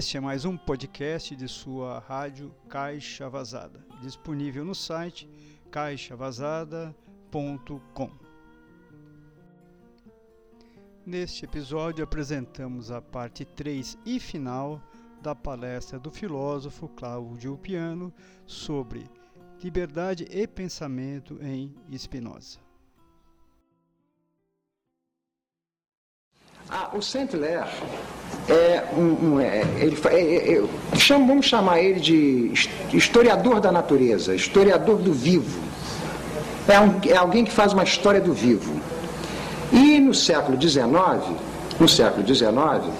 Este é mais um podcast de sua rádio Caixa Vazada, disponível no site caixavazada.com. Neste episódio apresentamos a parte 3 e final da palestra do filósofo Cláudio Piano sobre liberdade e pensamento em Spinoza. Ah, o Saint-Hilaire é um, um é, ele, é, é, chama, vamos chamar ele de historiador da natureza, historiador do vivo. É, um, é alguém que faz uma história do vivo. E no século XIX, no século XIX,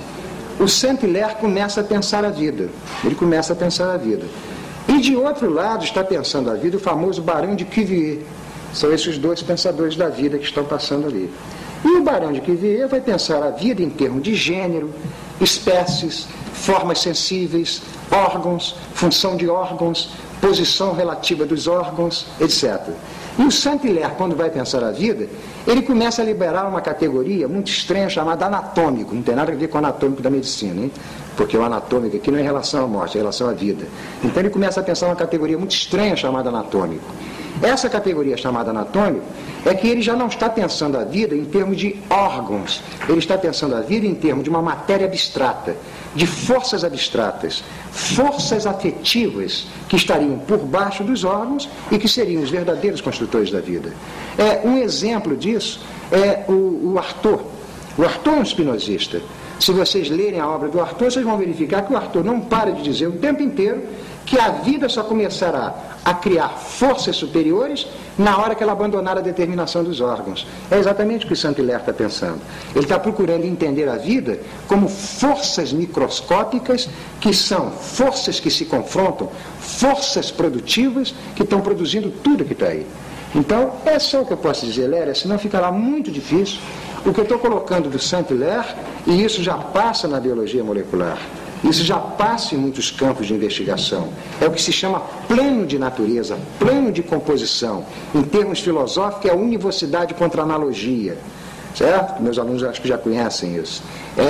o Saint-Hilaire começa a pensar a vida. Ele começa a pensar a vida. E de outro lado está pensando a vida o famoso Barão de Cuvier. São esses dois pensadores da vida que estão passando ali. E o Barão de Cuvier vai pensar a vida em termos de gênero, espécies, formas sensíveis, órgãos, função de órgãos, posição relativa dos órgãos, etc. E o Saint-Hilaire, quando vai pensar a vida, ele começa a liberar uma categoria muito estranha chamada anatômico, não tem nada a ver com o anatômico da medicina, hein? porque o anatômico aqui não é em relação à morte, é em relação à vida. Então ele começa a pensar uma categoria muito estranha chamada anatômico. Essa categoria chamada anatômico é que ele já não está pensando a vida em termos de órgãos, ele está pensando a vida em termos de uma matéria abstrata, de forças abstratas, forças afetivas que estariam por baixo dos órgãos e que seriam os verdadeiros construtores da vida. É, um exemplo disso é o, o Arthur. O Arthur é um espinosista. Se vocês lerem a obra do Arthur, vocês vão verificar que o Arthur não para de dizer o tempo inteiro que a vida só começará a criar forças superiores na hora que ela abandonar a determinação dos órgãos. É exatamente o que Saint-Hilaire está pensando. Ele está procurando entender a vida como forças microscópicas que são forças que se confrontam, forças produtivas que estão produzindo tudo que está aí. Então, é só o que eu posso dizer, Léria, senão ficará muito difícil. O que eu estou colocando do Saint-Hilaire, e isso já passa na biologia molecular. Isso já passa em muitos campos de investigação. É o que se chama plano de natureza, plano de composição. Em termos filosóficos, é a univocidade contra a analogia. Certo? Meus alunos acho que já conhecem isso. É,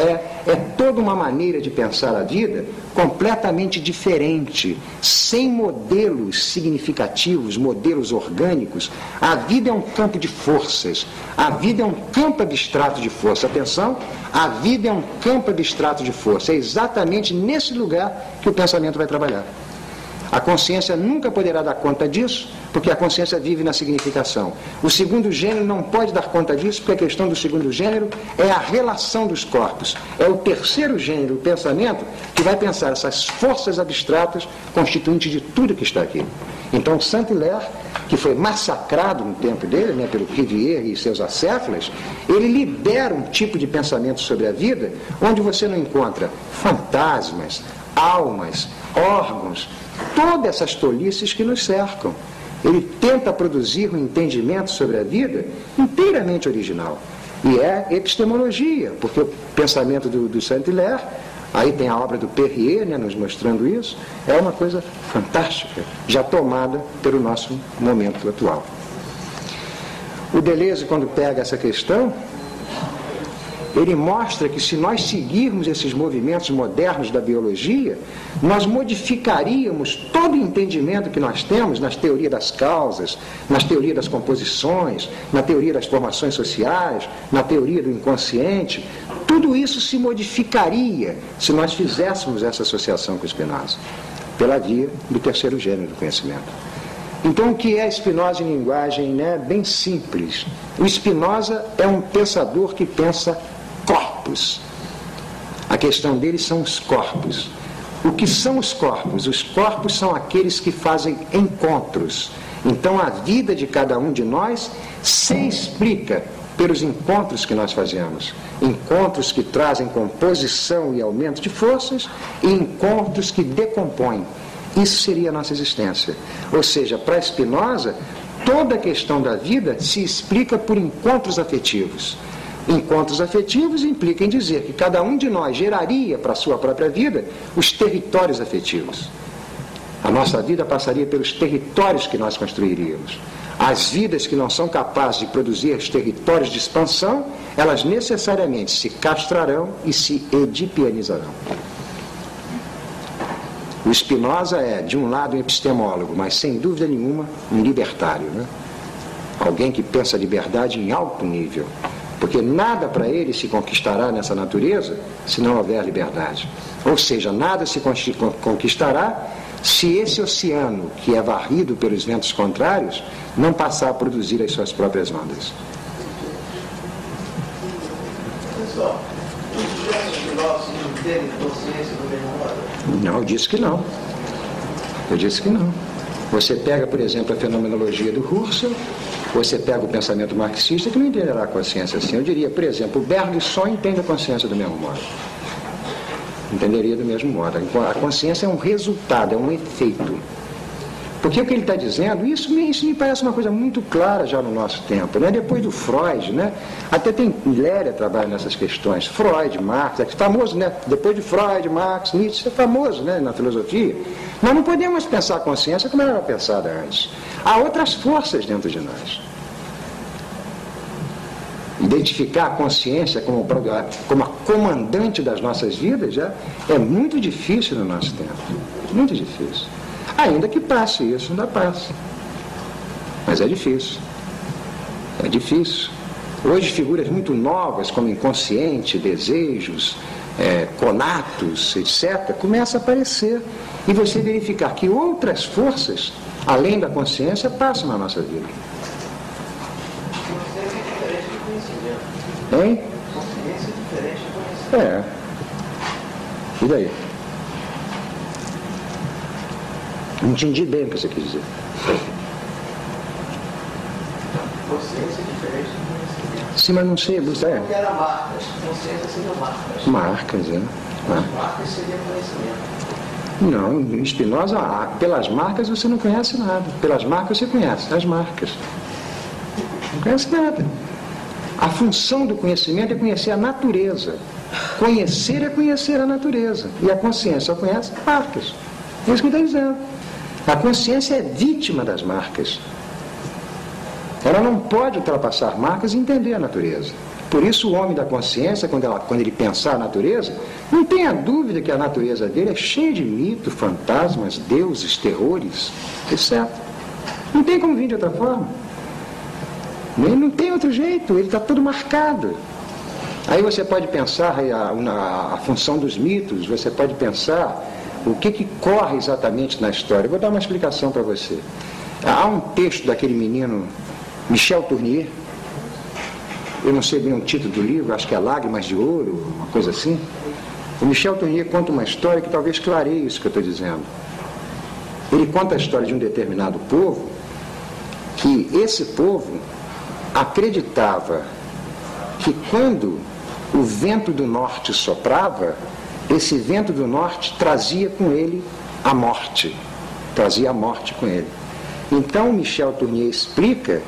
é toda uma maneira de pensar a vida completamente diferente, sem modelos significativos, modelos orgânicos. A vida é um campo de forças, a vida é um campo abstrato de força. Atenção, a vida é um campo abstrato de força. É exatamente nesse lugar que o pensamento vai trabalhar. A consciência nunca poderá dar conta disso, porque a consciência vive na significação. O segundo gênero não pode dar conta disso, porque a questão do segundo gênero é a relação dos corpos. É o terceiro gênero, o pensamento, que vai pensar essas forças abstratas constituintes de tudo que está aqui. Então, Saint-Hilaire, que foi massacrado no tempo dele, né, pelo Rivière e seus acéfalas, ele libera um tipo de pensamento sobre a vida onde você não encontra fantasmas, almas, órgãos, todas essas tolices que nos cercam. Ele tenta produzir um entendimento sobre a vida inteiramente original. E é epistemologia, porque o pensamento do, do Saint-Hilaire, aí tem a obra do Perrier né, nos mostrando isso, é uma coisa fantástica, já tomada pelo nosso momento atual. O Deleuze, quando pega essa questão, ele mostra que se nós seguirmos esses movimentos modernos da biologia, nós modificaríamos todo o entendimento que nós temos nas teorias das causas, nas teorias das composições, na teoria das formações sociais, na teoria do inconsciente. Tudo isso se modificaria se nós fizéssemos essa associação com Spinoza, pela via do terceiro gênero do conhecimento. Então, o que é Spinoza em linguagem né, bem simples? O Spinoza é um pensador que pensa corpos. A questão deles são os corpos. O que são os corpos? Os corpos são aqueles que fazem encontros. Então a vida de cada um de nós se explica pelos encontros que nós fazemos. Encontros que trazem composição e aumento de forças e encontros que decompõem. Isso seria a nossa existência. Ou seja, para Spinoza, toda a questão da vida se explica por encontros afetivos. Encontros afetivos implicam em dizer que cada um de nós geraria para a sua própria vida os territórios afetivos. A nossa vida passaria pelos territórios que nós construiríamos. As vidas que não são capazes de produzir os territórios de expansão, elas necessariamente se castrarão e se edipianizarão. O Spinoza é, de um lado, um epistemólogo, mas sem dúvida nenhuma, um libertário. Né? Alguém que pensa a liberdade em alto nível. Porque nada para ele se conquistará nessa natureza se não houver liberdade. Ou seja, nada se conquistará se esse oceano, que é varrido pelos ventos contrários, não passar a produzir as suas próprias ondas. Pessoal, os filósofos não consciência do? Não, eu disse que não. Eu disse que não. Você pega, por exemplo, a fenomenologia do Husserl, você pega o pensamento marxista que não entenderá a consciência assim. Eu diria, por exemplo, o Bergson só entende a consciência do mesmo modo. Entenderia do mesmo modo. A consciência é um resultado, é um efeito. Porque o que ele está dizendo, isso me, isso me parece uma coisa muito clara já no nosso tempo. Né? Depois do Freud, né? até tem Léria trabalha nessas questões. Freud, Marx, é famoso, né? Depois de Freud, Marx, Nietzsche, é famoso né? na filosofia. Nós não podemos pensar a consciência como ela era pensada antes. Há outras forças dentro de nós. Identificar a consciência como, como a comandante das nossas vidas já é muito difícil no nosso tempo. Muito difícil. Ainda que passe isso, ainda passa. Mas é difícil. É difícil. Hoje, figuras muito novas, como inconsciente, desejos, é, conatos, etc., começam a aparecer. E você verificar que outras forças, além da consciência, passam na nossa vida. Consciência é diferente do conhecimento. Hein? Consciência é diferente do conhecimento. É. E daí? Não entendi bem o que você quis dizer. Consciência é diferente do conhecimento. Sim, mas não sei. Você é. Porque era marcas. Consciência seria marcas. Marcas, é. Mar- Marcas seria conhecimento. Não, em Spinoza, pelas marcas você não conhece nada. Pelas marcas você conhece, as marcas. Não conhece nada. A função do conhecimento é conhecer a natureza. Conhecer é conhecer a natureza. E a consciência só conhece marcas. É isso que está dizendo. A consciência é vítima das marcas. Ela não pode ultrapassar marcas e entender a natureza. Por isso, o homem da consciência, quando, ela- quando ele pensar a natureza, não tenha dúvida que a natureza dele é cheia de mito, fantasmas, deuses, terrores, etc. Não tem como vir de outra forma. Nem não tem outro jeito, ele está todo marcado. Aí você pode pensar a, na- a função dos mitos, você pode pensar o que, que corre exatamente na história. Vou dar uma explicação para você. Há um texto daquele menino Michel Tournier, eu não sei bem o título do livro, acho que é Lágrimas de Ouro, uma coisa assim. O Michel Tournier conta uma história que talvez clareie isso que eu estou dizendo. Ele conta a história de um determinado povo, que esse povo acreditava que quando o vento do norte soprava, esse vento do norte trazia com ele a morte, trazia a morte com ele. Então Michel Tournier explica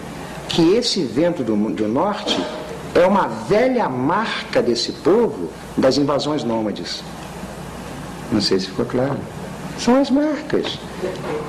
que esse vento do, do norte é uma velha marca desse povo das invasões nômades. Não sei se ficou claro. São as marcas.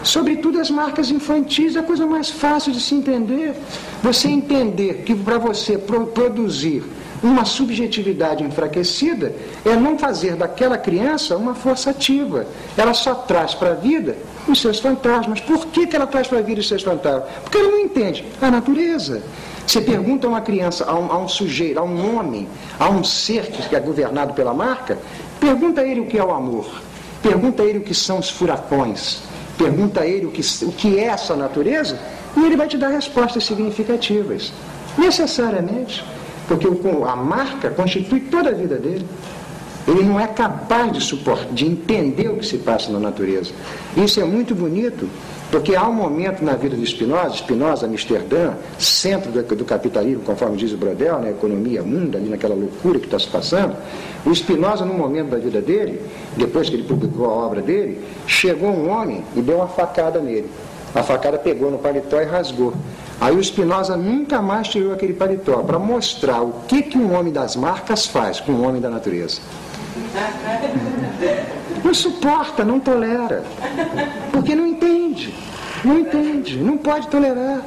Sobretudo as marcas infantis, é a coisa mais fácil de se entender. Você entender que para você pro- produzir uma subjetividade enfraquecida é não fazer daquela criança uma força ativa. Ela só traz para a vida os seus fantasmas. Por que, que ela traz para a vida os seus fantasmas? Porque ela não entende a natureza. Você pergunta a uma criança, a um, a um sujeito, a um homem, a um ser que é governado pela marca, pergunta a ele o que é o amor. Pergunta a ele o que são os furacões. Pergunta a ele o que, o que é essa natureza e ele vai te dar respostas significativas. Necessariamente. Porque a marca constitui toda a vida dele. Ele não é capaz de suportar, de entender o que se passa na natureza. Isso é muito bonito, porque há um momento na vida de Spinoza, Spinoza, Amsterdã, centro do, do capitalismo, conforme diz o Brodel, na economia mundo, ali naquela loucura que está se passando. O Spinoza, num momento da vida dele, depois que ele publicou a obra dele, chegou um homem e deu uma facada nele. A facada pegou no paletó e rasgou. Aí o Spinoza nunca mais tirou aquele paletó para mostrar o que, que um homem das marcas faz com um homem da natureza. Não suporta, não tolera. Porque não entende. Não entende, não pode tolerar.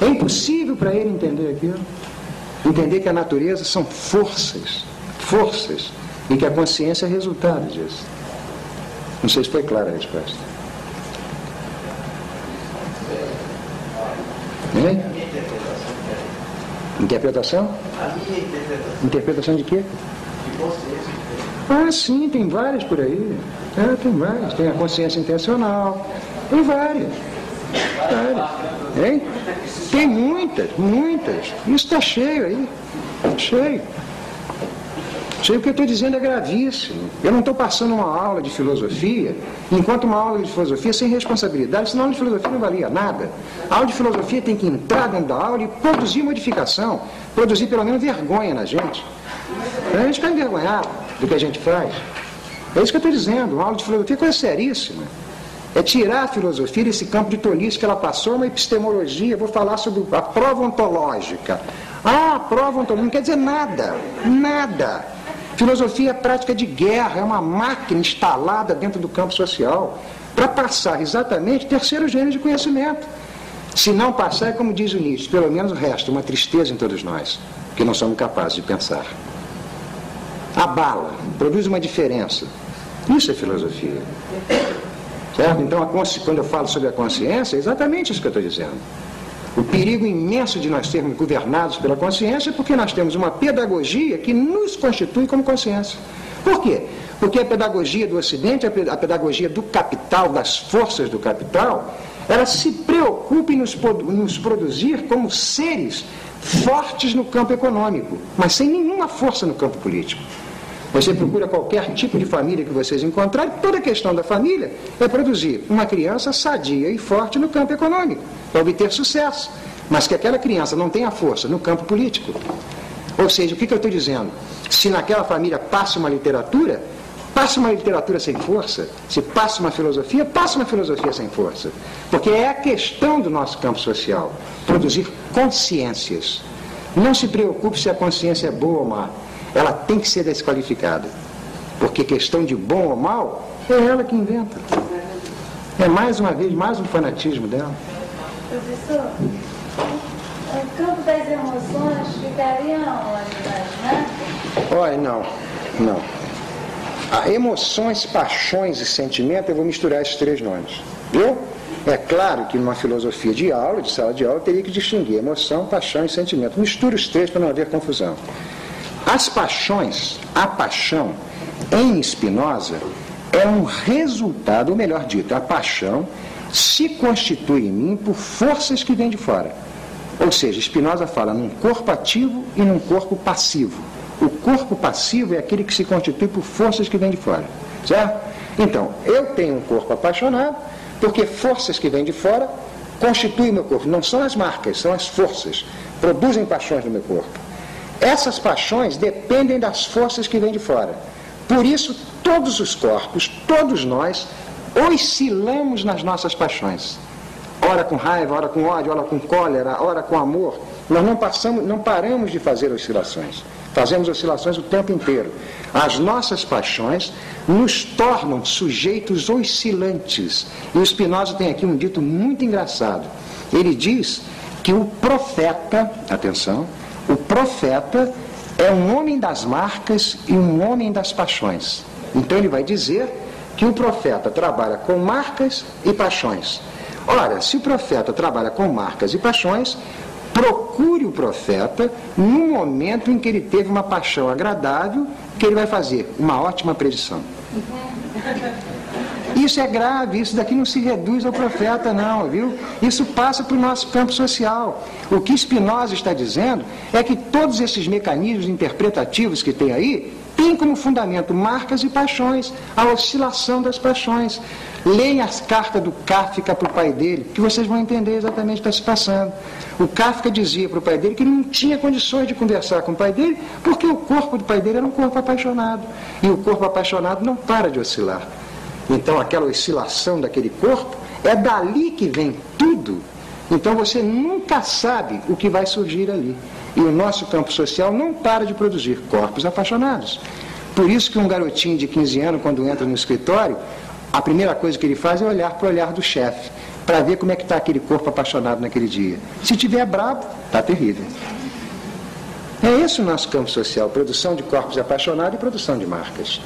É impossível para ele entender aquilo. Entender que a natureza são forças, forças, e que a consciência é resultado disso. Não sei se foi clara a resposta. Hein? Interpretação? A minha interpretação Interpretação de quê? de consciência. Ah, sim, tem várias por aí. É, tem várias. Tem a consciência intencional. Tem várias. Várias. Hein? Tem muitas, muitas. Isso está cheio aí. Cheio. Cheio o que eu estou dizendo é gravíssimo. Eu não estou passando uma aula de filosofia, enquanto uma aula de filosofia sem responsabilidade, senão a aula de filosofia não valia nada. A aula de filosofia tem que entrar dentro da aula e produzir modificação, produzir pelo menos vergonha na gente. A gente ficar envergonhado do que a gente faz. É isso que eu estou dizendo. Uma aula de filosofia é coisa seríssima. É tirar a filosofia desse campo de tolice que ela passou, uma epistemologia. Vou falar sobre a prova ontológica. Ah, a prova ontológica não quer dizer nada. Nada. Filosofia é prática de guerra, é uma máquina instalada dentro do campo social para passar exatamente terceiro gênero de conhecimento. Se não passar, é como diz o Nietzsche, pelo menos resta uma tristeza em todos nós, que não somos capazes de pensar abala, produz uma diferença. Isso é filosofia. Certo? Então, quando eu falo sobre a consciência, é exatamente isso que eu estou dizendo. O perigo imenso de nós sermos governados pela consciência é porque nós temos uma pedagogia que nos constitui como consciência. Por quê? Porque a pedagogia do Ocidente, a pedagogia do capital, das forças do capital, ela se preocupa em nos, nos produzir como seres fortes no campo econômico, mas sem nenhuma força no campo político. Você procura qualquer tipo de família que vocês encontrarem, toda a questão da família é produzir uma criança sadia e forte no campo econômico, para obter sucesso, mas que aquela criança não tenha força no campo político. Ou seja, o que, que eu estou dizendo? Se naquela família passa uma literatura, passa uma literatura sem força. Se passa uma filosofia, passa uma filosofia sem força. Porque é a questão do nosso campo social, produzir consciências. Não se preocupe se a consciência é boa ou má ela tem que ser desqualificada. Porque questão de bom ou mal, é ela que inventa. É mais uma vez, mais um fanatismo dela. Professor, o campo das emoções ficaria onde, né? Olha, não, não. A emoções, paixões e sentimento, eu vou misturar esses três nomes. Viu? É claro que numa filosofia de aula, de sala de aula, teria que distinguir emoção, paixão e sentimento. Mistura os três para não haver confusão. As paixões, a paixão, em Spinoza, é um resultado, ou melhor dito, a paixão se constitui em mim por forças que vêm de fora. Ou seja, Spinoza fala num corpo ativo e num corpo passivo. O corpo passivo é aquele que se constitui por forças que vêm de fora. Certo? Então, eu tenho um corpo apaixonado, porque forças que vêm de fora constituem meu corpo. Não são as marcas, são as forças. Produzem paixões no meu corpo. Essas paixões dependem das forças que vêm de fora. Por isso, todos os corpos, todos nós, oscilamos nas nossas paixões. Ora com raiva, ora com ódio, ora com cólera, ora com amor. Nós não, passamos, não paramos de fazer oscilações. Fazemos oscilações o tempo inteiro. As nossas paixões nos tornam sujeitos oscilantes. E o Spinoza tem aqui um dito muito engraçado. Ele diz que o profeta, atenção, o profeta é um homem das marcas e um homem das paixões. Então ele vai dizer que o profeta trabalha com marcas e paixões. Ora, se o profeta trabalha com marcas e paixões, procure o profeta no momento em que ele teve uma paixão agradável, que ele vai fazer uma ótima predição. Isso é grave, isso daqui não se reduz ao profeta, não, viu? Isso passa para o nosso campo social. O que Spinoza está dizendo é que todos esses mecanismos interpretativos que tem aí têm como fundamento marcas e paixões, a oscilação das paixões. Leia as cartas do Kafka para o pai dele, que vocês vão entender exatamente o que está se passando. O Kafka dizia para o pai dele que não tinha condições de conversar com o pai dele, porque o corpo do pai dele era um corpo apaixonado. E o corpo apaixonado não para de oscilar. Então, aquela oscilação daquele corpo, é dali que vem tudo. Então, você nunca sabe o que vai surgir ali. E o nosso campo social não para de produzir corpos apaixonados. Por isso que um garotinho de 15 anos, quando entra no escritório, a primeira coisa que ele faz é olhar para o olhar do chefe, para ver como é que está aquele corpo apaixonado naquele dia. Se tiver bravo, está terrível. É esse o nosso campo social, produção de corpos apaixonados e produção de marcas.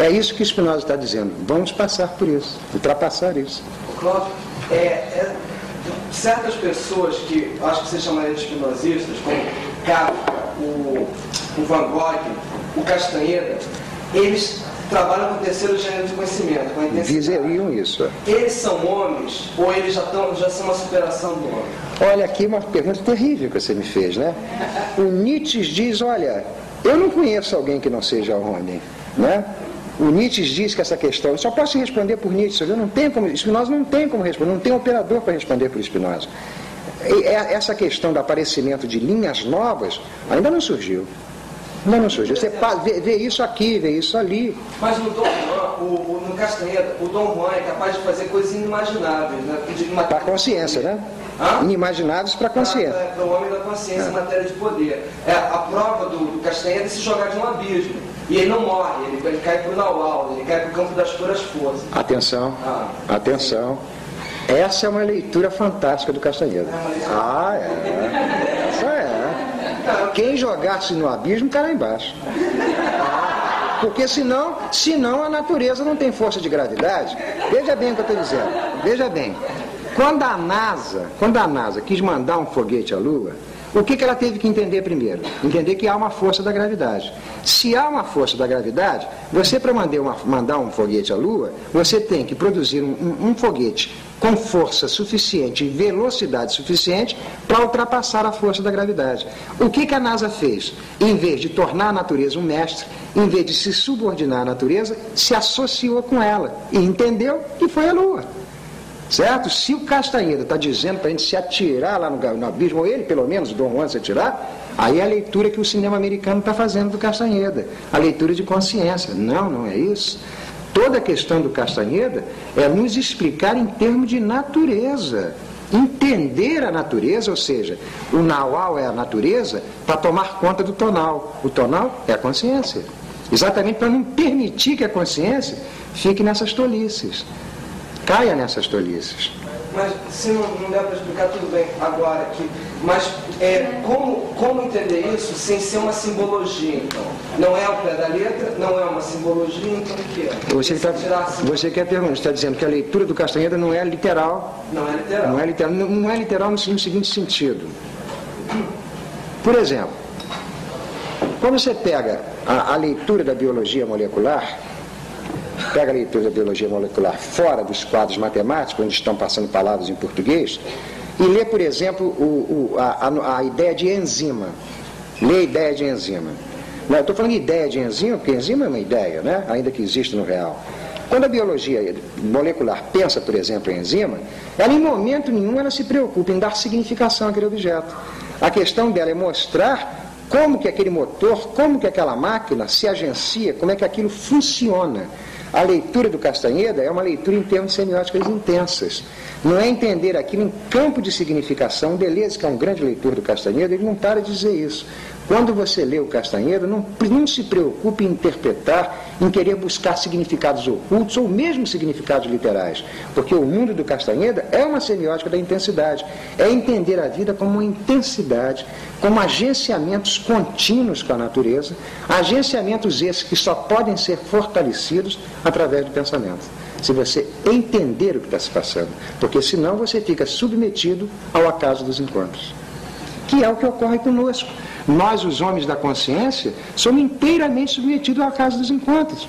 É isso que Spinoza está dizendo. Vamos passar por isso, ultrapassar isso. Cláudio, é, é, certas pessoas que acho que você chamaria de espinosistas, como Kafka, o, o Van Gogh, o Castanheda, eles trabalham com o terceiro gênero de conhecimento, com a. Dizeriam isso. Eles são homens ou eles já, tão, já são uma superação do homem? Olha aqui uma pergunta terrível que você me fez, né? O Nietzsche diz, olha, eu não conheço alguém que não seja homem, né? O Nietzsche diz que essa questão, eu só posso responder por Nietzsche, eu não tenho como, Spinoza não tem como responder, não tem operador para responder por Spinoza. E é, essa questão do aparecimento de linhas novas ainda não surgiu. Ainda não surgiu. Você vê, vê isso aqui, vê isso ali. Mas no Dom Juan, o, o, no Castaneda, o Dom Juan é capaz de fazer coisas inimagináveis. Né? Para a consciência, né? Hã? Inimagináveis para a consciência. Para o homem da consciência em matéria de poder. É, a prova do, Castaneda é se jogar de um abismo. E ele não morre, ele, ele cai para o Naual, ele cai para o campo das puras forças. Atenção, ah, atenção. Sim. Essa é uma leitura fantástica do Castanheira. É ah, é. Essa é. Quem jogasse no abismo está lá embaixo. Porque senão, senão a natureza não tem força de gravidade. Veja bem o que eu estou dizendo. Veja bem. Quando a NASA, quando a NASA quis mandar um foguete à Lua, o que, que ela teve que entender primeiro? Entender que há uma força da gravidade. Se há uma força da gravidade, você para mandar um foguete à Lua, você tem que produzir um, um, um foguete com força suficiente e velocidade suficiente para ultrapassar a força da gravidade. O que, que a NASA fez? Em vez de tornar a natureza um mestre, em vez de se subordinar à natureza, se associou com ela e entendeu que foi a Lua. Certo? Se o Castanheira está dizendo para a gente se atirar lá no, no, abismo, ou ele pelo menos, Dom Juan se atirar, aí é a leitura que o cinema americano está fazendo do Castanheda, a leitura de consciência. Não, não é isso. Toda a questão do Castanheda é nos explicar em termos de natureza. Entender a natureza, ou seja, o naual é a natureza para tomar conta do tonal. O tonal é a consciência. Exatamente para não permitir que a consciência fique nessas tolices caia nessas tolices. Mas se não, não der para explicar, tudo bem agora aqui. Mas é, como, como entender isso sem ser uma simbologia, então? Não é o pé da letra, não é uma simbologia, então o que é? Você, tá, você quer perguntar, está dizendo que a leitura do Castanheira não é literal. Não é literal. Não é literal, não, não é literal no, no seguinte sentido. Por exemplo, quando você pega a, a leitura da biologia molecular, pega a leitura da biologia molecular fora dos quadros matemáticos, onde estão passando palavras em português, e lê, por exemplo, o, o, a, a, ideia de enzima. Lê a ideia de enzima. Eu estou falando de ideia de enzima, porque enzima é uma ideia, né? ainda que existe no real. Quando a biologia molecular pensa, por exemplo, em enzima, ela em momento nenhum ela se preocupa em dar significação àquele objeto. A questão dela é mostrar como que aquele motor, como que aquela máquina se agencia, como é que aquilo funciona. A leitura do Castanheda é uma leitura em termos semióticos intensas. Não é entender aquilo em campo de significação. Deleuze, que é um grande leitor do Castanheda, ele não para de dizer isso. Quando você lê o Castanheira, não, não se preocupe em interpretar, em querer buscar significados ocultos ou mesmo significados literais, porque o mundo do Castanheira é uma semiótica da intensidade, é entender a vida como uma intensidade, como agenciamentos contínuos com a natureza, agenciamentos esses que só podem ser fortalecidos através do pensamento. Se você entender o que está se passando, porque senão você fica submetido ao acaso dos encontros, que é o que ocorre conosco. Nós, os homens da consciência, somos inteiramente submetidos ao caso dos encontros.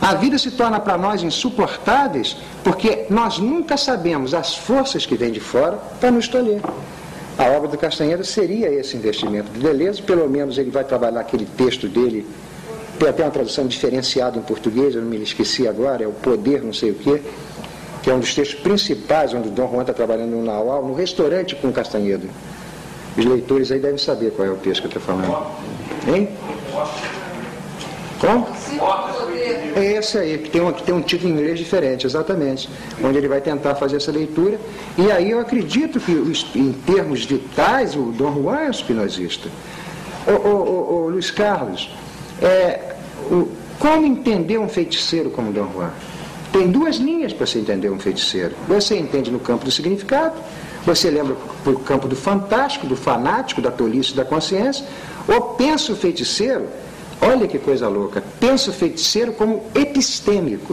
A vida se torna para nós insuportáveis porque nós nunca sabemos as forças que vêm de fora para nos tolher. A obra do Castanheira seria esse investimento de Deleuze, pelo menos ele vai trabalhar aquele texto dele, tem até uma tradução diferenciada em português, eu não me esqueci agora, é o Poder não sei o quê, que é um dos textos principais onde o Dom Juan está trabalhando no Naual, no restaurante com o Castanheira. Os leitores aí devem saber qual é o texto que eu estou falando. Hein? Como? É esse aí, que tem, um, que tem um título em inglês diferente, exatamente. Onde ele vai tentar fazer essa leitura. E aí eu acredito que, em termos vitais, o Dom Juan é um espinosista. Ô, Luiz Carlos, é, o, como entender um feiticeiro como Dom Juan? Tem duas linhas para se entender um feiticeiro. Você entende no campo do significado você lembra o campo do fantástico, do fanático, da tolice da consciência, ou pensa o feiticeiro Olha que coisa louca. Pensa o feiticeiro como epistêmico.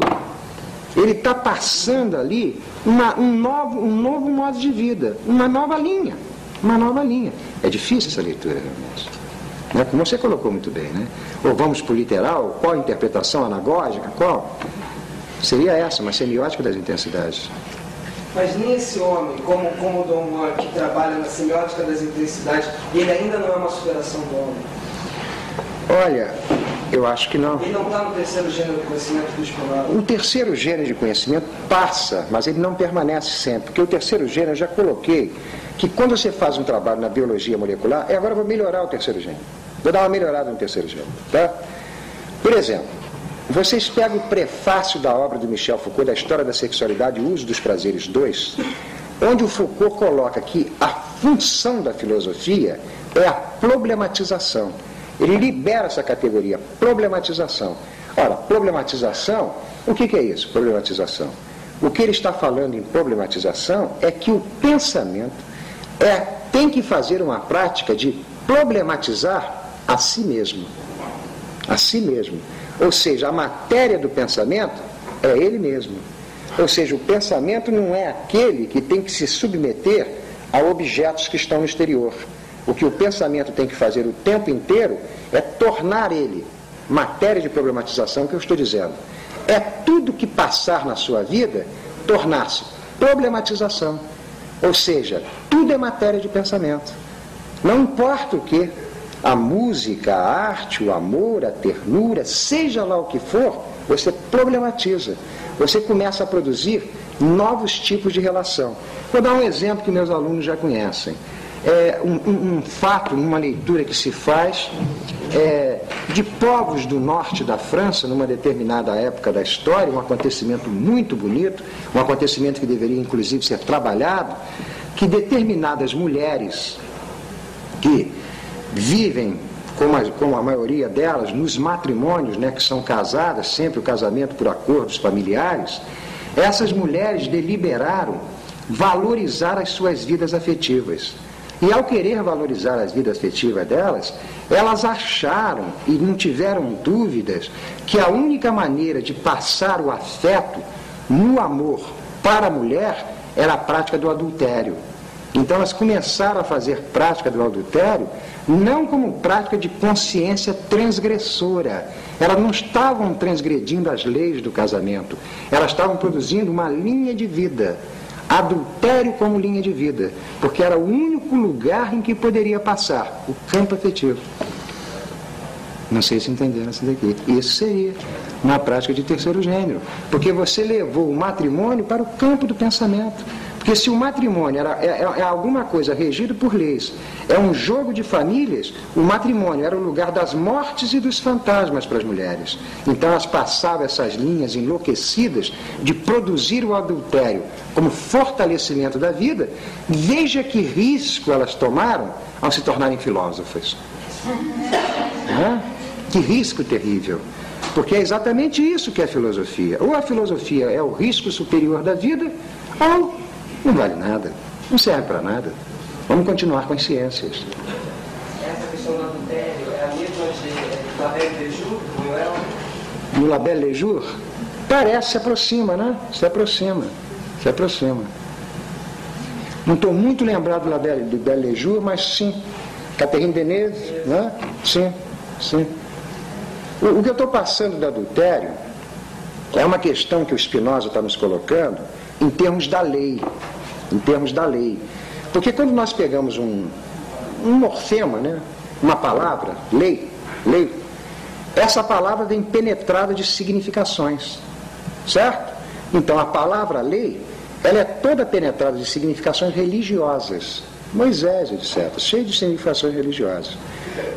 Ele está passando ali uma, um, novo, um novo modo de vida, uma nova linha. Uma nova linha. É difícil essa leitura, realmente. Né? Como você colocou muito bem, né? Ou vamos para o literal, qual a interpretação anagógica, qual? Seria essa, uma semiótica das intensidades. Mas nem esse homem, como, como o Dom Juan, que trabalha na semiótica das intensidades, ele ainda não é uma superação do homem. Olha, eu acho que não. Ele não está no terceiro gênero de conhecimento do Spinoza. O terceiro gênero de conhecimento passa, mas ele não permanece sempre. Porque o terceiro gênero, eu já coloquei, que quando você faz um trabalho na biologia molecular, é agora eu vou melhorar o terceiro gênero. Vou dar uma melhorada no terceiro gênero. Tá? Por exemplo, vocês pegam o prefácio da obra do Michel Foucault, da História da Sexualidade e Uso dos Prazeres 2, onde o Foucault coloca que a função da filosofia é a problematização. Ele libera essa categoria, problematização. Ora, problematização, o que, que é isso, problematização? O que ele está falando em problematização é que o pensamento é, tem que fazer uma prática de problematizar a si mesmo. A si mesmo. Ou seja, a matéria do pensamento é ele mesmo. Ou seja, o pensamento não é aquele que tem que se submeter a objetos que estão no exterior. O que o pensamento tem que fazer o tempo inteiro é tornar ele matéria de problematização que eu estou dizendo. É tudo que passar na sua vida tornar-se problematização. Ou seja, tudo é matéria de pensamento. Não importa o que, a música, a arte, o amor, a ternura, seja lá o que for, você problematiza. Você começa a produzir novos tipos de relação. Vou dar um exemplo que meus alunos já conhecem é, um, um, um, fato, numa leitura que se faz é, de povos do norte da França, numa determinada época da história, um acontecimento muito bonito, um acontecimento que deveria inclusive ser trabalhado, que determinadas mulheres que vivem, como a, como a maioria delas, nos matrimônios, né, que são casadas, sempre o casamento por acordos familiares, essas mulheres deliberaram valorizar as suas vidas afetivas. E ao querer valorizar as vidas afetivas delas, elas acharam e não tiveram dúvidas que a única maneira de passar o afeto no amor para a mulher era a prática do adultério. Então elas começaram a fazer prática do adultério não como prática de consciência transgressora. Elas não estavam transgredindo as leis do casamento. Elas estavam produzindo uma linha de vida adultério como linha de vida, porque era o único lugar em que poderia passar o campo afetivo. Não sei se entenderam isso daqui. Isso seria uma prática de terceiro gênero, porque você levou o matrimônio para o campo do pensamento. Porque se o matrimônio era, é, é, é, alguma coisa regido por leis, é um jogo de famílias, o matrimônio era o lugar das mortes e dos fantasmas para as mulheres. Então elas passavam essas linhas enlouquecidas de produzir o adultério como fortalecimento da vida. Veja que risco elas tomaram ao se tornarem filósofas. Que risco terrível. Porque é exatamente isso que é a filosofia. Ou a filosofia é o risco superior da vida, ou não vale nada, não serve para nada. Vamos continuar com as ciências. Essa questão do adultério é a mesma de Labelle Lejour, do Noel? No Labelle Lejour? Parece, se aproxima, né? Se aproxima, se aproxima. Não estou muito lembrado do Labelle, do Belle Lejour, mas sim. Catherine Deneuve, né? Sim, sim. O, o que eu estou passando do adultério é uma questão que o Spinoza está nos colocando em termos da lei em termos da lei. Porque quando nós pegamos um, um morfema, né, uma palavra, lei, lei, essa palavra vem penetrada de significações, certo? Então a palavra lei, ela é toda penetrada de significações religiosas. Moisés, etc., cheio de significações religiosas.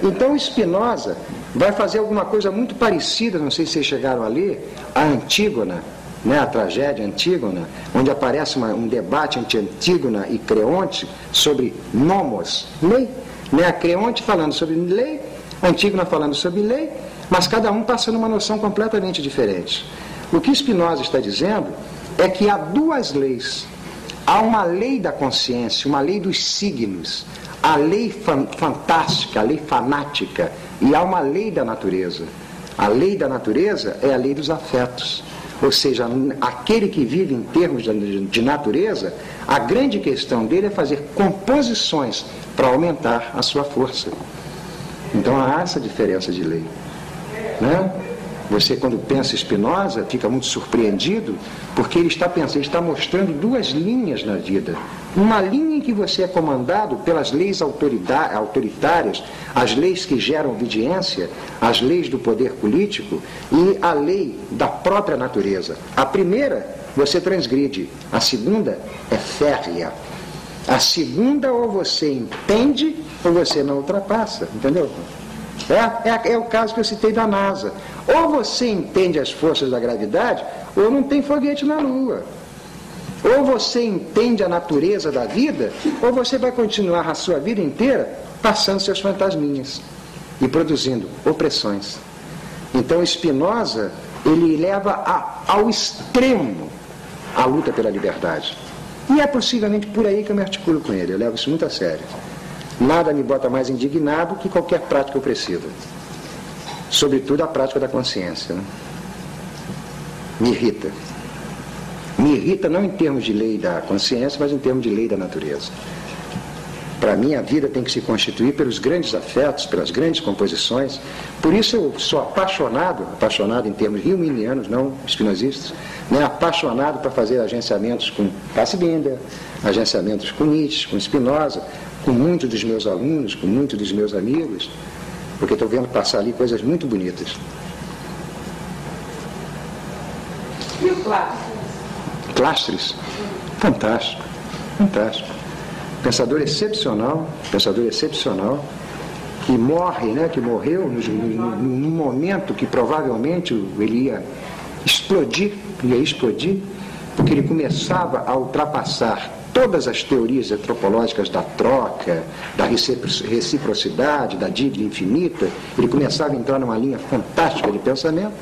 Então Spinoza vai fazer alguma coisa muito parecida, não sei se vocês chegaram a ler, a Antígona, né, a tragédia Antígona, onde aparece uma, um debate entre Antígona e Creonte sobre nomos, lei. Né, a Creonte falando sobre lei, Antígona falando sobre lei, mas cada um passando uma noção completamente diferente. O que Spinoza está dizendo é que há duas leis. Há uma lei da consciência, uma lei dos signos, a lei fan fantástica, a lei fanática, E há uma lei da natureza. A lei da natureza é a lei dos afetos. Ou seja, aquele que vive em termos de natureza, a grande questão dele é fazer composições para aumentar a sua força. Então há essa diferença de lei. Né? Você, quando pensa Spinoza, fica muito surpreendido, porque ele está pensando, ele está mostrando duas linhas na vida. Uma linha em que você é comandado pelas leis autoritárias, as leis que geram obediência, as leis do poder político e a lei da própria natureza. A primeira você transgride, a segunda é férrea. A segunda ou você entende ou você não ultrapassa, entendeu? É, é, é, o caso que eu citei da NASA. Ou você entende as forças da gravidade, ou não tem foguete na Lua. Ou você entende a natureza da vida, ou você vai continuar a sua vida inteira passando seus fantasminhas e produzindo opressões. Então Spinoza, ele leva a, ao extremo a luta pela liberdade. E é possivelmente por aí que eu me articulo com ele, eu levo isso muito a sério. Nada me bota mais indignado que qualquer prática opressiva. Sobretudo a prática da consciência. Né? Me irrita. Me irrita não em termos de lei da consciência, mas em termos de lei da natureza. Para mim, a vida tem que se constituir pelos grandes afetos, pelas grandes composições. Por isso eu sou apaixonado, apaixonado em termos riuminianos, não espinosistas, né? apaixonado para fazer agenciamentos com Binder, agenciamentos com Nietzsche, com Spinoza, com muitos dos meus alunos, com muitos dos meus amigos, porque estou vendo passar ali coisas muito bonitas. E o Clastres? Clastres? Fantástico, fantástico. Pensador excepcional, pensador excepcional, que morre, né, que morreu num momento que provavelmente ele ia explodir, ia explodir, porque ele começava a ultrapassar todas as teorias antropológicas da troca, da reciprocidade, da dívida infinita, ele começava a entrar numa linha fantástica de pensamento.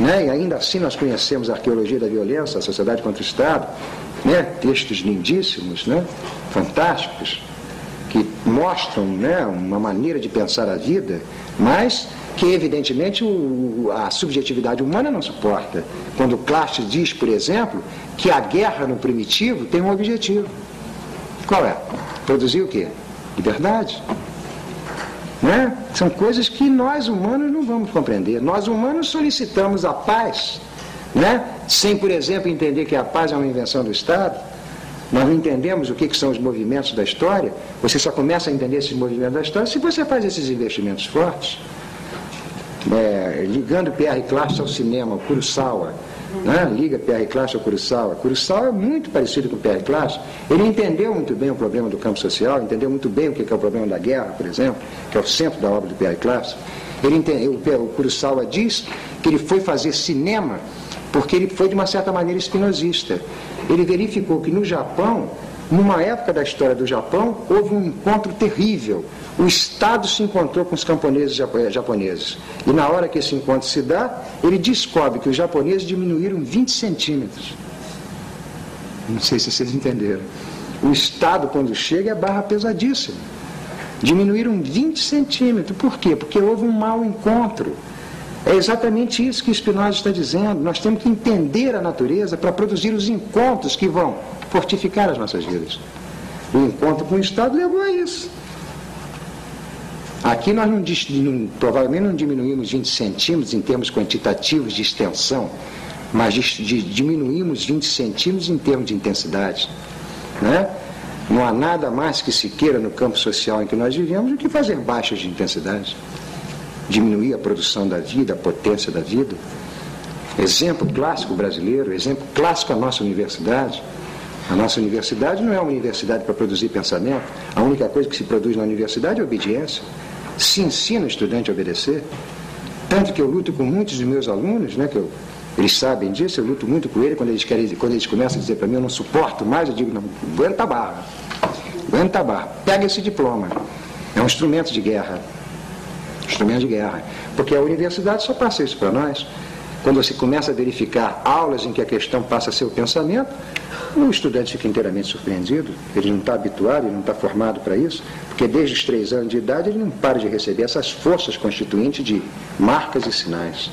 Né? E ainda assim nós conhecemos a arqueologia da violência, a sociedade contra o Estado, né? textos lindíssimos, né? fantásticos, que mostram né? uma maneira de pensar a vida, mas que evidentemente o, a subjetividade humana não suporta. Quando Clastes diz, por exemplo, que a guerra no primitivo tem um objetivo. Qual é? Produzir o quê? Liberdade. Né? São coisas que nós humanos não vamos compreender. Nós humanos solicitamos a paz, né? sem, por exemplo, entender que a paz é uma invenção do Estado. Nós não entendemos o que, que são os movimentos da história. Você só começa a entender esses movimentos da história se você faz esses investimentos fortes é, ligando Pierre Classe ao cinema, Kurosawa, né? liga Pierre Classe ao Kurosawa. Kurosawa é muito parecido com Pierre Classe. Ele entendeu muito bem o problema do campo social, entendeu muito bem o que é o problema da guerra, por exemplo, que é o centro da obra do Pierre Classe. Ele entendeu, o Kurosawa diz que ele foi fazer cinema porque ele foi de uma certa maneira espinosista. Ele verificou que no Japão numa época da história do Japão, houve um encontro terrível. O Estado se encontrou com os camponeses japoneses. E na hora que esse encontro se dá, ele descobre que os japoneses diminuíram 20 centímetros. Não sei se vocês entenderam. O Estado, quando chega, é barra pesadíssima. Diminuíram 20 centímetros. Por quê? Porque houve um mau encontro. É exatamente isso que Spinoza está dizendo. Nós temos que entender a natureza para produzir os encontros que vão fortificar as nossas vidas. O encontro com o Estado levou a isso. Aqui nós não, não, provavelmente não diminuímos 20 centímetros em termos quantitativos de extensão, mas de, de, diminuímos 20 centímetros em termos de intensidade. Né? Não há nada mais que se queira no campo social em que nós vivemos do que fazer baixas de intensidade, diminuir a produção da vida, a potência da vida. Exemplo clássico brasileiro, exemplo clássico a nossa universidade. A nossa universidade não é uma universidade para produzir pensamento. A única coisa que se produz na universidade é obediência. Se ensina o estudante a obedecer. Tanto que eu luto com muitos dos meus alunos, né, que eu, eles sabem disso, eu luto muito com eles quando eles, querem, quando eles começam a dizer para mim, eu não suporto mais, eu digo, não, aguenta a barra. Aguenta a barra. Pega esse diploma. É um instrumento de guerra. Instrumento de guerra. Porque a universidade só passa isso para nós. Quando você começa a verificar aulas em que a questão passa a ser o pensamento, o estudante fica inteiramente surpreendido. Ele não está habituado, ele não está formado para isso, porque desde os três anos de idade ele não para de receber essas forças constituintes de marcas e sinais.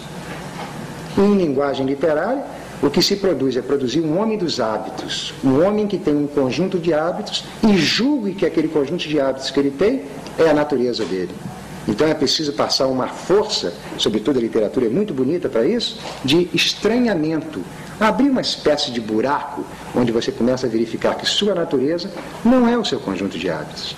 Em linguagem literária, o que se produz é produzir um homem dos hábitos, um homem que tem um conjunto de hábitos e julgue que aquele conjunto de hábitos que ele tem é a natureza dele. Então é preciso passar uma força, sobretudo a literatura é muito bonita para isso, de estranhamento. Abrir uma espécie de buraco onde você começa a verificar que sua natureza não é o seu conjunto de hábitos.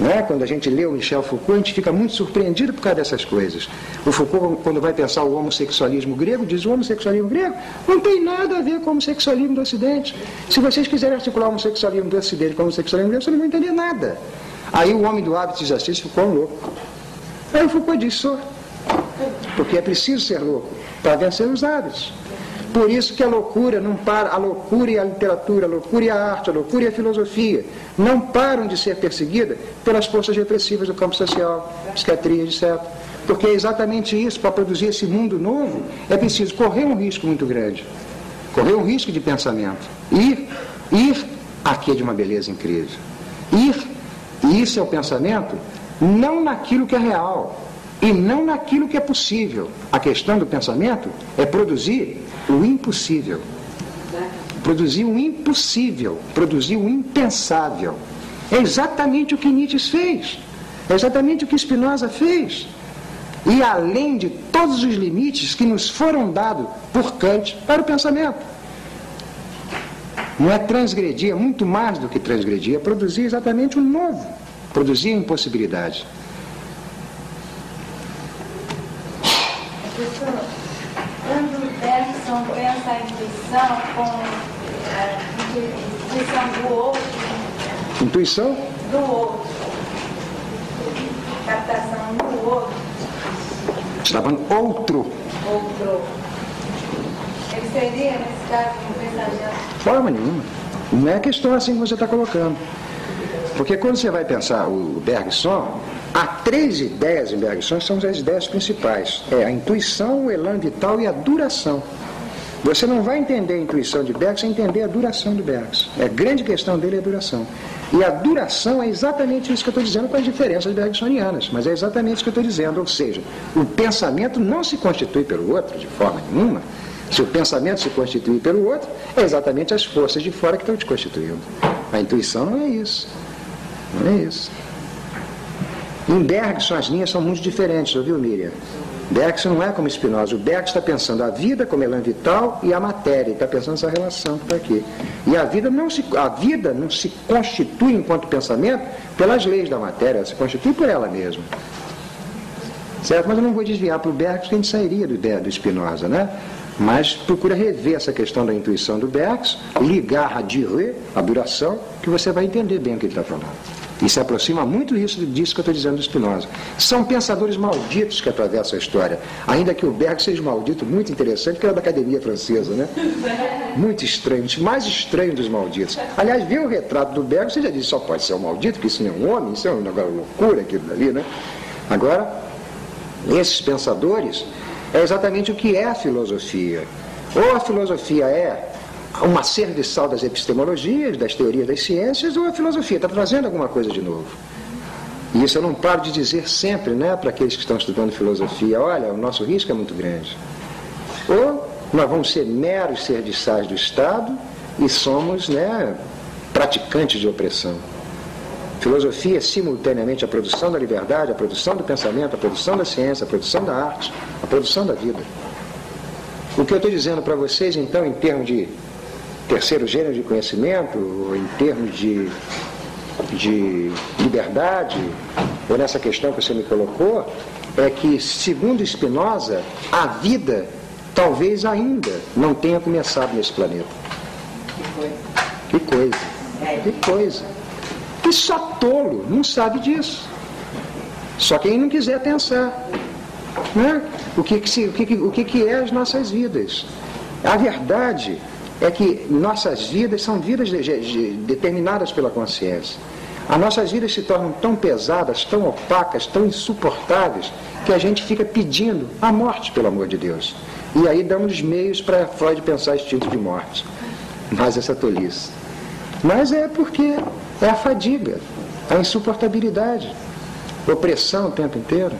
Né? Quando a gente lê o Michel Foucault, a gente fica muito surpreendido por causa dessas coisas. O Foucault, quando vai pensar o homossexualismo grego, diz o homossexualismo grego não tem nada a ver com o homossexualismo do Ocidente. Se vocês quiserem articular o homossexualismo do Ocidente com o homossexualismo grego, vocês não vão entender nada. Aí o homem do hábito diz assim, ficou louco. Aí o Foucault diz, sou. Porque é preciso ser louco para vencer os hábitos. Por isso que a loucura não para, a loucura e a literatura, a loucura e a arte, a loucura e a filosofia não param de ser perseguidas pelas forças repressivas do campo social, psiquiatria, etc. Porque é exatamente isso, para produzir esse mundo novo, é preciso correr um risco muito grande. Correr um risco de pensamento. Ir, ir aqui é de uma beleza incrível. Ir, isso é o pensamento, não naquilo que é real, e não naquilo que é possível. A questão do pensamento é produzir o impossível. Produzir o impossível, produzir o impensável. É exatamente o que Nietzsche fez. É exatamente o que Spinoza fez. E além de todos os limites que nos foram dados por Kant para o pensamento. Não é transgredir, é muito mais do que transgredir, é produzir exatamente o novo, produzir a impossibilidade. Bergson pensa a intuição com a é, intuição do outro. Intuição? Do outro. Captação do outro. Está falando outro. Outro. Ele seria, nesse caso, um mensageiro? Forma nenhuma. Não é questão assim que você está colocando. Porque quando você vai pensar o Bergson, há três ideias em Bergson, são as ideias principais. É a intuição, o elan vital e a duração. Você não vai entender a intuição de Bergson sem entender a duração de Bergson. A grande questão dele é a duração. E a duração é exatamente isso que eu estou dizendo com as diferenças bergsonianas, mas é exatamente isso que eu estou dizendo. Ou seja, o pensamento não se constitui pelo outro de forma nenhuma. Se o pensamento se constitui pelo outro, é exatamente as forças de fora que estão te constituindo. A intuição não é isso. Não é isso. Em Bergson as linhas são muito diferentes, ouviu Miriam? Bergson não é como Spinoza. O Bergson está pensando a vida como elan vital e a matéria. Está pensando essa relação que está aqui. E a vida, não se, a vida não se constitui enquanto pensamento pelas leis da matéria, ela se constitui por ela mesma. Certo? Mas eu não vou desviar para o Bergson, que a gente sairia do, do Spinoza, né? Mas procura rever essa questão da intuição do Bergson, ligar a dire, a duração, que você vai entender bem o que ele está falando. E se aproxima muito isso, disso que eu estou dizendo do Spinoza. São pensadores malditos que atravessam a história. Ainda que o Berg seja maldito, muito interessante, que era da Academia Francesa, né? Muito estranho, mais estranho dos malditos. Aliás, ver o retrato do Berg, você já disse, só pode ser um maldito, que isso não é um homem, isso é uma loucura aquilo dali, né? Agora, esses pensadores é exatamente o que é a filosofia. Ou a filosofia é uma serviçal das epistemologias, das teorias das ciências, ou a filosofia está trazendo alguma coisa de novo. E isso eu não paro de dizer sempre né, para aqueles que estão estudando filosofia: olha, o nosso risco é muito grande. Ou nós vamos ser meros serviçais do Estado e somos né, praticantes de opressão. Filosofia é simultaneamente a produção da liberdade, a produção do pensamento, a produção da ciência, a produção da arte, a produção da vida. O que eu estou dizendo para vocês, então, em termos de terceiro gênero de conhecimento, em termos de, de liberdade, ou nessa questão que você me colocou, é que, segundo Spinoza, a vida talvez ainda não tenha começado nesse planeta. Que coisa. Que coisa. E só tolo não sabe disso. Só quem não quiser pensar. Né? O, que, que, o, que, o que, que é as nossas vidas. A verdade é que nossas vidas são vidas de, de, determinadas pela consciência. As nossas vidas se tornam tão pesadas, tão opacas, tão insuportáveis, que a gente fica pedindo a morte, pelo amor de Deus. E aí damos meios para Freud pensar instinto de morte. Mas essa tolice. Mas é porque é a fadiga, a insuportabilidade, opressão o tempo inteiro.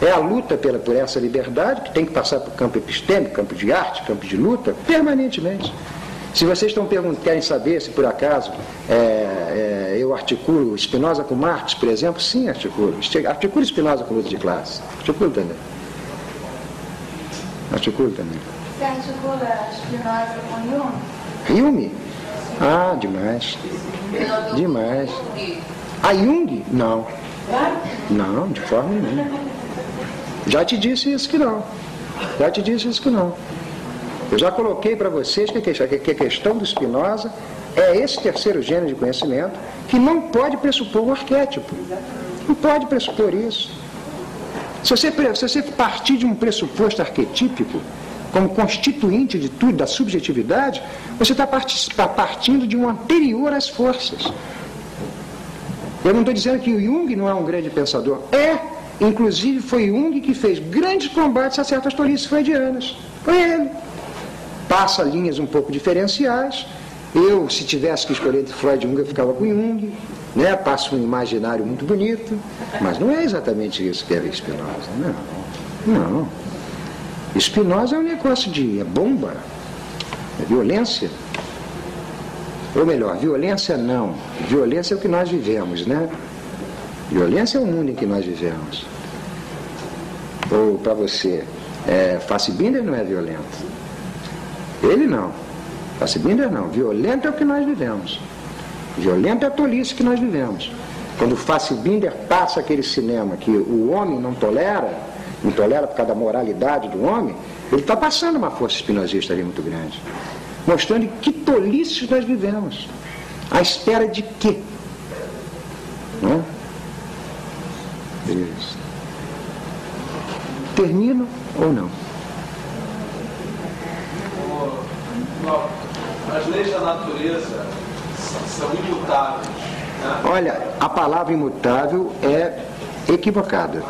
É a luta pela, por essa liberdade, que tem que passar por campo epistêmico, campo de arte, campo de luta, permanentemente. Se vocês estão querem saber se por acaso é, é, eu articulo Spinoza com Marx, por exemplo, sim, articulo. Articulo Spinoza com luta de classe. Articulo também. Articulo também. Você articula Spinoza com Jung? Jung? Ah, demais. Demais. A Jung? Não. Não, de forma nenhuma. Já te disse isso que não. Já te disse isso que não. Eu já coloquei para vocês que a questão do Spinoza é esse terceiro gênero de conhecimento que não pode pressupor o arquétipo. Não pode pressupor isso. Se você, se você partir de um pressuposto arquetípico, como constituinte de tudo, da subjetividade, você está partindo de um anterior às forças. Eu não estou dizendo que o Jung não é um grande pensador. É, inclusive foi Jung que fez grandes combates a certas tolices freudianas. Foi ele passa linhas um pouco diferenciais. Eu, se tivesse que escolher entre Freud e Jung, eu ficava com Jung, né? passa um imaginário muito bonito, mas não é exatamente isso que é Spinoza, não. Não. Spinoza é um negócio de é bomba, é violência. Ou melhor, violência não. Violência é o que nós vivemos, né? Violência é o mundo em que nós vivemos. Ou para você, é, Fassbinder não é violento. Ele não. Fassbinder não. Violento é o que nós vivemos. Violento é a tolice que nós vivemos. Quando o Fassbinder passa aquele cinema que o homem não tolera, não tolera por causa da moralidade do homem, ele está passando uma força espinosista ali muito grande. Mostrando que tolices nós vivemos. À espera de quê? Não é? Isso. Termino ou não? as leis da natureza são imutáveis. Né? Olha, a palavra imutável é equivocada.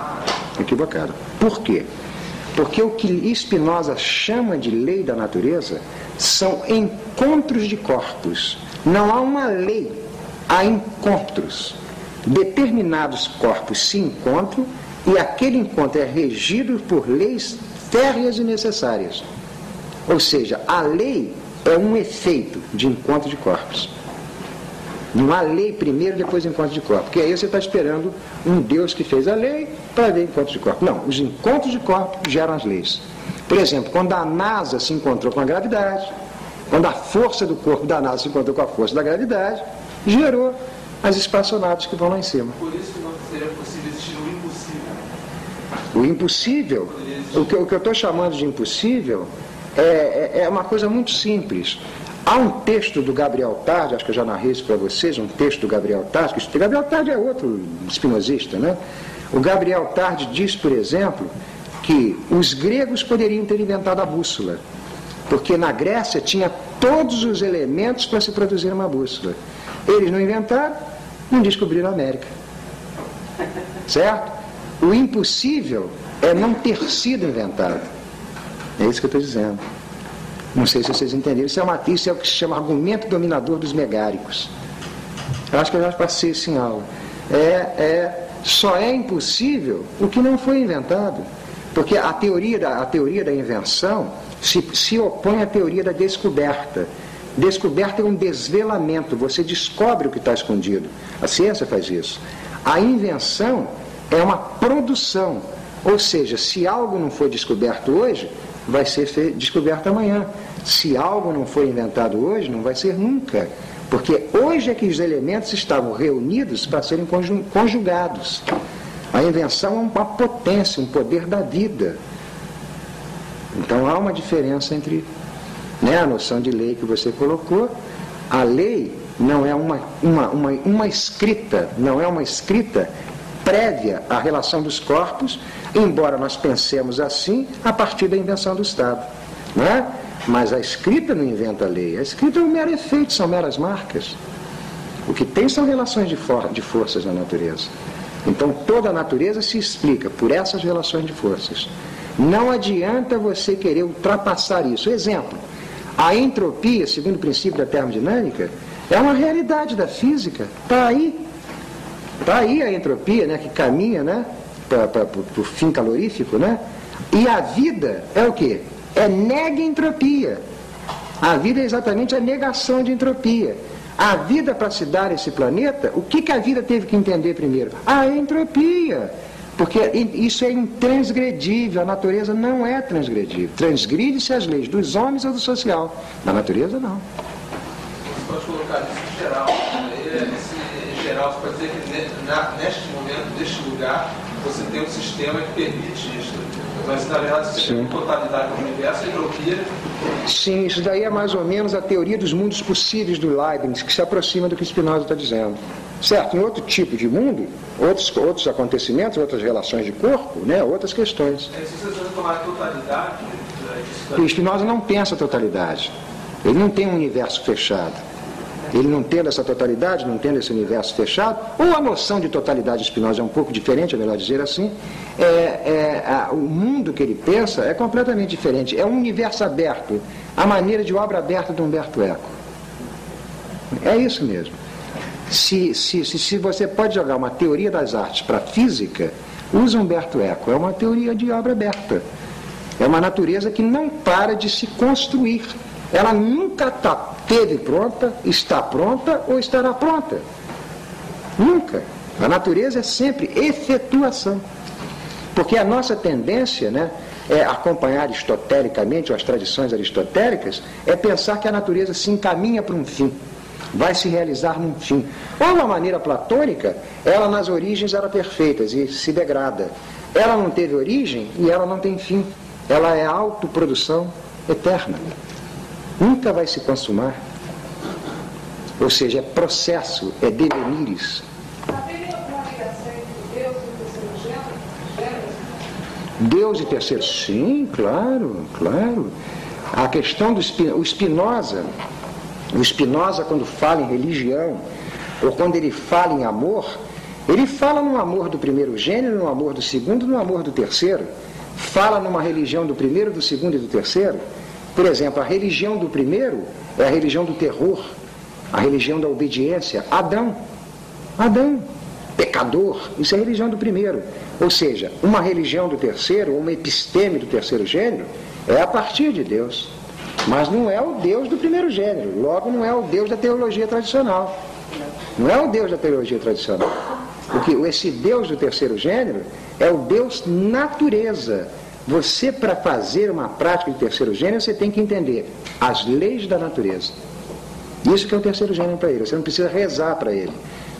Equivocada. Por quê? Porque o que Spinoza chama de lei da natureza são encontros de corpos. Não há uma lei, há encontros. Determinados corpos se encontram e aquele encontro é regido por leis férreas e necessárias. Ou seja, a lei é um efeito de encontro de corpos. Não há lei primeiro, depois encontro de corpos. Porque aí você está esperando um Deus que fez a lei para ver encontro de corpos. Não, os encontros de corpos geram as leis. Por exemplo, quando a NASA se encontrou com a gravidade, quando a força do corpo da NASA se encontrou com a força da gravidade, gerou as espaçonaves que vão lá em cima. Por isso que não seria possível existir o impossível. O impossível, o que, o que eu estou chamando de impossível, é, é, é uma coisa muito simples. Há um texto do Gabriel Tarde, acho que eu já narrei isso para vocês, um texto do Gabriel Tarde, que Gabriel Tarde é outro espinosista, né? O Gabriel Tarde diz, por exemplo, que os gregos poderiam ter inventado a bússola, porque na Grécia tinha todos os elementos para se produzir uma bússola. Eles não inventaram, não descobriram a América. Certo? O impossível é não ter sido inventado. É isso que eu estou dizendo. Não sei se vocês entenderam. Isso é uma isso é o que se chama argumento dominador dos megáricos. Eu acho que eu já passei isso em aula. É, é, só é impossível o que não foi inventado. Porque a teoria da, a teoria da invenção se, se opõe à teoria da descoberta. Descoberta é um desvelamento, você descobre o que está escondido. A ciência faz isso. A invenção é uma produção. Ou seja, se algo não foi descoberto hoje, vai ser descoberto amanhã. Se algo não foi inventado hoje, não vai ser nunca. Porque hoje é que os elementos estavam reunidos para serem conjugados. A invenção é uma potência, um poder da vida. Então há uma diferença entre né, a noção de lei que você colocou. A lei não é uma, uma, uma, uma escrita, não é uma escrita prévia à relação dos corpos, embora nós pensemos assim a partir da invenção do Estado. Não é? Mas a escrita não inventa a lei, a escrita é um mero efeito, são meras marcas. O que tem são relações de, for de forças na natureza. Então toda a natureza se explica por essas relações de forças. Não adianta você querer ultrapassar isso. Exemplo, a entropia, segundo o princípio da termodinâmica, é uma realidade da física. Está aí. Está aí a entropia, né, que caminha né, para o fim calorífico, né? E a vida é o quê? É nega entropia. A vida é exatamente a negação de entropia. A vida para se dar esse planeta, o que, que a vida teve que entender primeiro? A entropia. Porque isso é intransgredível, a natureza não é transgredível. Transgride-se as leis dos homens ou do social. Na natureza, não. Você pode colocar isso em geral. Esse geral, você pode dizer que neste momento, neste lugar, você tem um sistema que permite isso. Mas, na verdade, você Sim. tem totalidade do universo, a entropia. Sim, isso daí é mais ou menos a teoria dos mundos possíveis do Leibniz, que se aproxima do que Spinoza está dizendo. Certo, em outro tipo de mundo, outros, outros acontecimentos, outras relações de corpo, né, outras questões. É, se você tomar totalidade. O Spinoza não pensa totalidade. Ele não tem um universo fechado. Ele não tendo essa totalidade, não tendo esse universo fechado, ou a noção de totalidade de Spinoza é um pouco diferente, é melhor dizer assim, é, é, a, o mundo que ele pensa é completamente diferente. É um universo aberto, a maneira de obra aberta de Humberto Eco. É isso mesmo. Se, se, se, se você pode jogar uma teoria das artes para a física, usa Humberto Eco. É uma teoria de obra aberta. É uma natureza que não para de se construir. Ela nunca tá, teve pronta, está pronta ou estará pronta. Nunca. A natureza é sempre efetuação. Porque a nossa tendência né, é acompanhar aristotelicamente, ou as tradições aristotélicas, é pensar que a natureza se encaminha para um fim vai se realizar num fim. Ou uma maneira platônica, ela nas origens era perfeita e se degrada. Ela não teve origem e ela não tem fim. Ela é autoprodução eterna. Nunca vai se consumar. Ou seja, é processo, é devenires. Deus e terceiro, sim, claro, claro. A questão do Spinoza, o Spinoza, quando fala em religião, ou quando ele fala em amor, ele fala no amor do primeiro gênero, no amor do segundo, no amor do terceiro. Fala numa religião do primeiro, do segundo e do terceiro. Por exemplo, a religião do primeiro é a religião do terror, a religião da obediência. Adão. Adão. Pecador. Isso é a religião do primeiro. Ou seja, uma religião do terceiro, uma episteme do terceiro gênero, é a partir de Deus. Mas não é o Deus do primeiro gênero, logo não é o Deus da teologia tradicional. Não é o Deus da teologia tradicional. Porque esse Deus do terceiro gênero é o Deus natureza. Você, para fazer uma prática de terceiro gênero, você tem que entender as leis da natureza. Isso que é o terceiro gênero para ele. Você não precisa rezar para ele.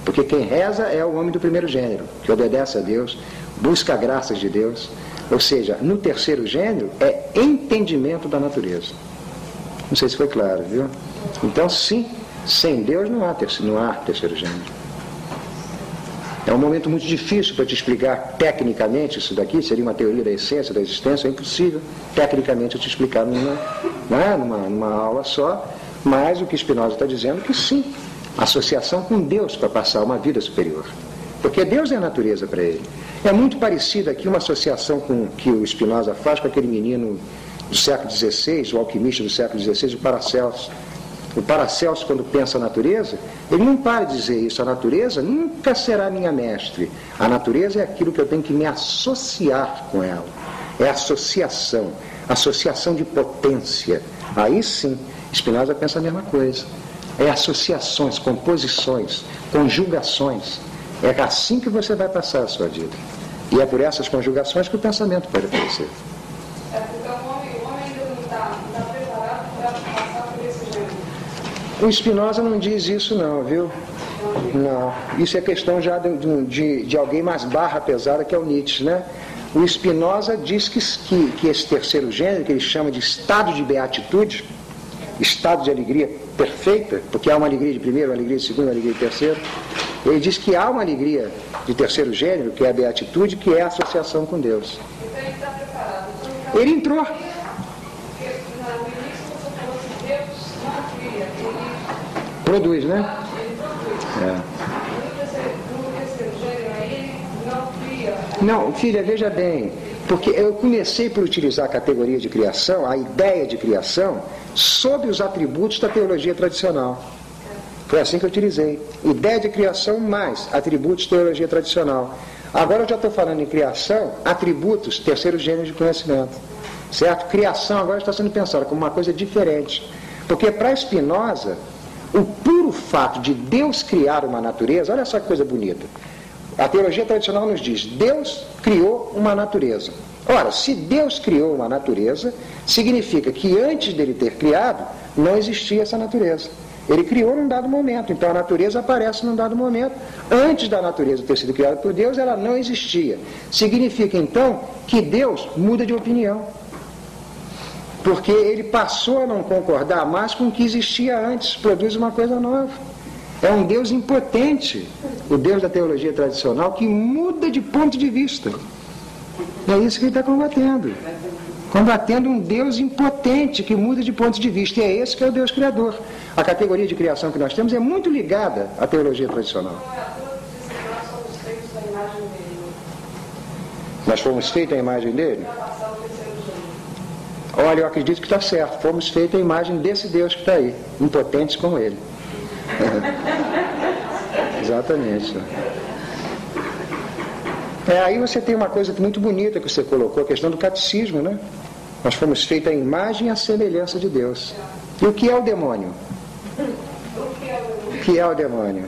Porque quem reza é o homem do primeiro gênero, que obedece a Deus, busca graças de Deus. Ou seja, no terceiro gênero é entendimento da natureza. Não sei se foi claro, viu? Então, sim, sem Deus não há terceiro, não há terceiro gênero. É um momento muito difícil para te explicar tecnicamente isso daqui, seria uma teoria da essência, da existência, é impossível tecnicamente eu te explicar numa, né, numa, numa aula só, mas o que Spinoza está dizendo é que sim, associação com Deus para passar uma vida superior. Porque Deus é a natureza para ele. É muito parecido aqui uma associação com que o Spinoza faz com aquele menino do século XVI, o alquimista do século XVI, o Paracelso. O Paracelso, quando pensa a natureza, ele não para de dizer isso. A natureza nunca será minha mestre. A natureza é aquilo que eu tenho que me associar com ela. É associação, associação de potência. Aí sim, Spinoza pensa a mesma coisa. É associações, composições, conjugações. É assim que você vai passar a sua vida. E é por essas conjugações que o pensamento pode aparecer. O Spinoza não diz isso não, viu? Não. Isso é questão já de, de, de alguém mais barra pesada que é o Nietzsche, né? O Spinoza diz que, que, que esse terceiro gênero, que ele chama de estado de beatitude, estado de alegria perfeita, porque há uma alegria de primeiro, uma alegria de segundo, uma alegria de terceiro. Ele diz que há uma alegria de terceiro gênero, que é a beatitude, que é a associação com Deus. Ele entrou. Produz, né? É. Não, filha, veja bem, porque eu comecei por utilizar a categoria de criação, a ideia de criação, sob os atributos da teologia tradicional. Foi assim que eu utilizei. Ideia de criação mais atributos de teologia tradicional. Agora eu já estou falando em criação, atributos, terceiro gênero de conhecimento. Certo? Criação agora está sendo pensada como uma coisa diferente. Porque para Spinoza, o puro fato de Deus criar uma natureza, olha só que coisa bonita. A teologia tradicional nos diz: Deus criou uma natureza. Ora, se Deus criou uma natureza, significa que antes dele ter criado, não existia essa natureza. Ele criou num dado momento, então a natureza aparece num dado momento. Antes da natureza ter sido criada por Deus, ela não existia. Significa então que Deus muda de opinião. Porque ele passou a não concordar mais com o que existia antes, produz uma coisa nova. É um Deus impotente, o Deus da teologia tradicional, que muda de ponto de vista. É isso que ele está combatendo combatendo um Deus impotente que muda de ponto de vista. E é esse que é o Deus criador. A categoria de criação que nós temos é muito ligada à teologia tradicional. Nós fomos feitos à imagem dele? Olha, eu acredito que está certo. Fomos feitos à imagem desse Deus que está aí, impotentes como ele. Exatamente. É, aí você tem uma coisa muito bonita que você colocou, a questão do catecismo, né? Nós fomos feitos à imagem e à semelhança de Deus. E o que é o demônio? O que é o demônio?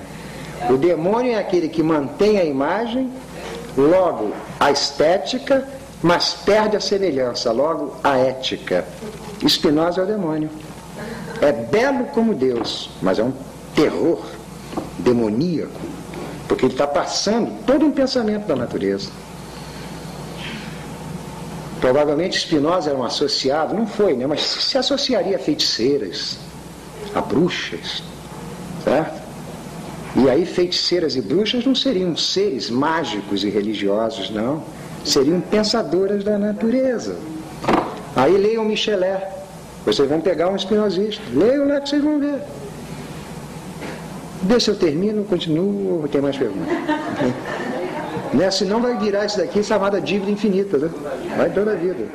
O demônio é aquele que mantém a imagem, logo a estética, mas perde a semelhança, logo a ética. Espinosa é o demônio. É belo como Deus, mas é um terror demoníaco porque ele está passando todo um pensamento da natureza. Provavelmente Spinoza era um associado, não foi, né? mas se associaria a feiticeiras, a bruxas, certo? E aí feiticeiras e bruxas não seriam seres mágicos e religiosos, não. Seriam pensadoras da natureza. Aí leiam Michelet. Vocês vão pegar um espinosista. Leiam lá que vocês vão ver. Deixa eu termino, continuo, tem mais perguntas? né? Senão vai virar isso daqui chamada dívida infinita, né? Vai toda a vida.